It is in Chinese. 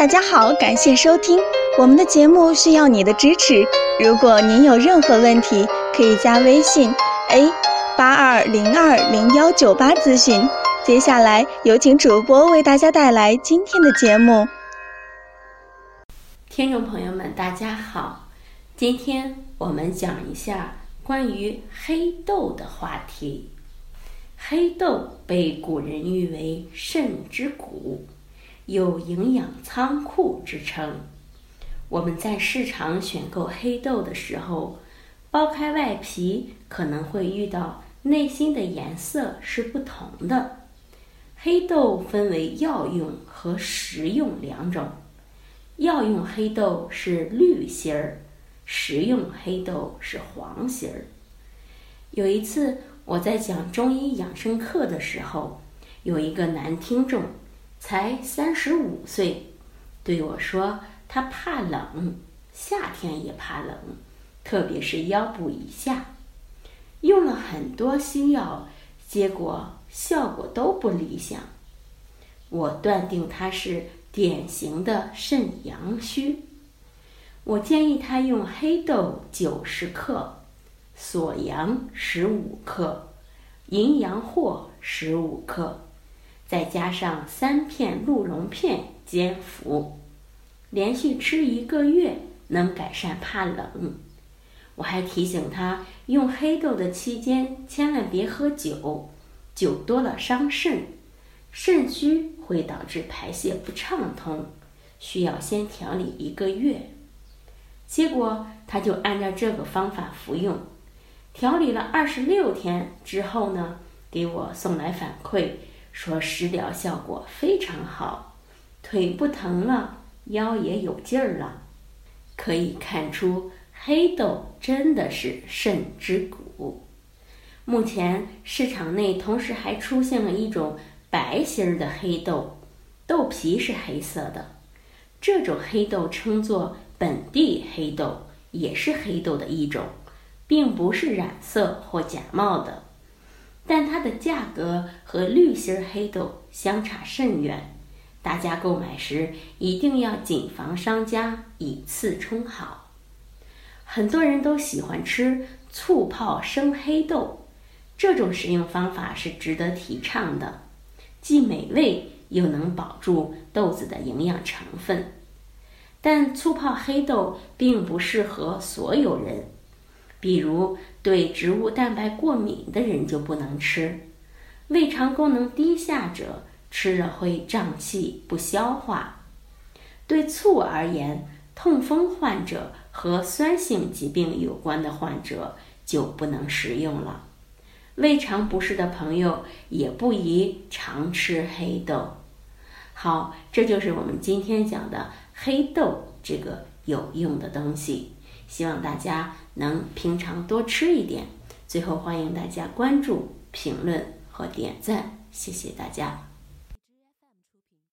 大家好，感谢收听我们的节目，需要你的支持。如果您有任何问题，可以加微信 a 八二零二零幺九八咨询。接下来有请主播为大家带来今天的节目。听众朋友们，大家好，今天我们讲一下关于黑豆的话题。黑豆被古人誉为肾之谷。有营养仓库之称。我们在市场选购黑豆的时候，剥开外皮可能会遇到内心的颜色是不同的。黑豆分为药用和食用两种，药用黑豆是绿心儿，食用黑豆是黄心儿。有一次我在讲中医养生课的时候，有一个男听众。才三十五岁，对我说他怕冷，夏天也怕冷，特别是腰部以下，用了很多西药，结果效果都不理想。我断定他是典型的肾阳虚，我建议他用黑豆九十克，锁阳十五克，淫羊藿十五克。再加上三片鹿茸片煎服，连续吃一个月能改善怕冷。我还提醒他，用黑豆的期间千万别喝酒，酒多了伤肾，肾虚会导致排泄不畅通，需要先调理一个月。结果他就按照这个方法服用，调理了二十六天之后呢，给我送来反馈。说食疗效果非常好，腿不疼了，腰也有劲儿了。可以看出，黑豆真的是肾之谷。目前市场内同时还出现了一种白心儿的黑豆，豆皮是黑色的。这种黑豆称作本地黑豆，也是黑豆的一种，并不是染色或假冒的。但它的价格和绿心黑豆相差甚远，大家购买时一定要谨防商家以次充好。很多人都喜欢吃醋泡生黑豆，这种食用方法是值得提倡的，既美味又能保住豆子的营养成分。但醋泡黑豆并不适合所有人。比如对植物蛋白过敏的人就不能吃，胃肠功能低下者吃了会胀气不消化。对醋而言，痛风患者和酸性疾病有关的患者就不能食用了。胃肠不适的朋友也不宜常吃黑豆。好，这就是我们今天讲的黑豆这个有用的东西。希望大家能平常多吃一点。最后，欢迎大家关注、评论和点赞，谢谢大家。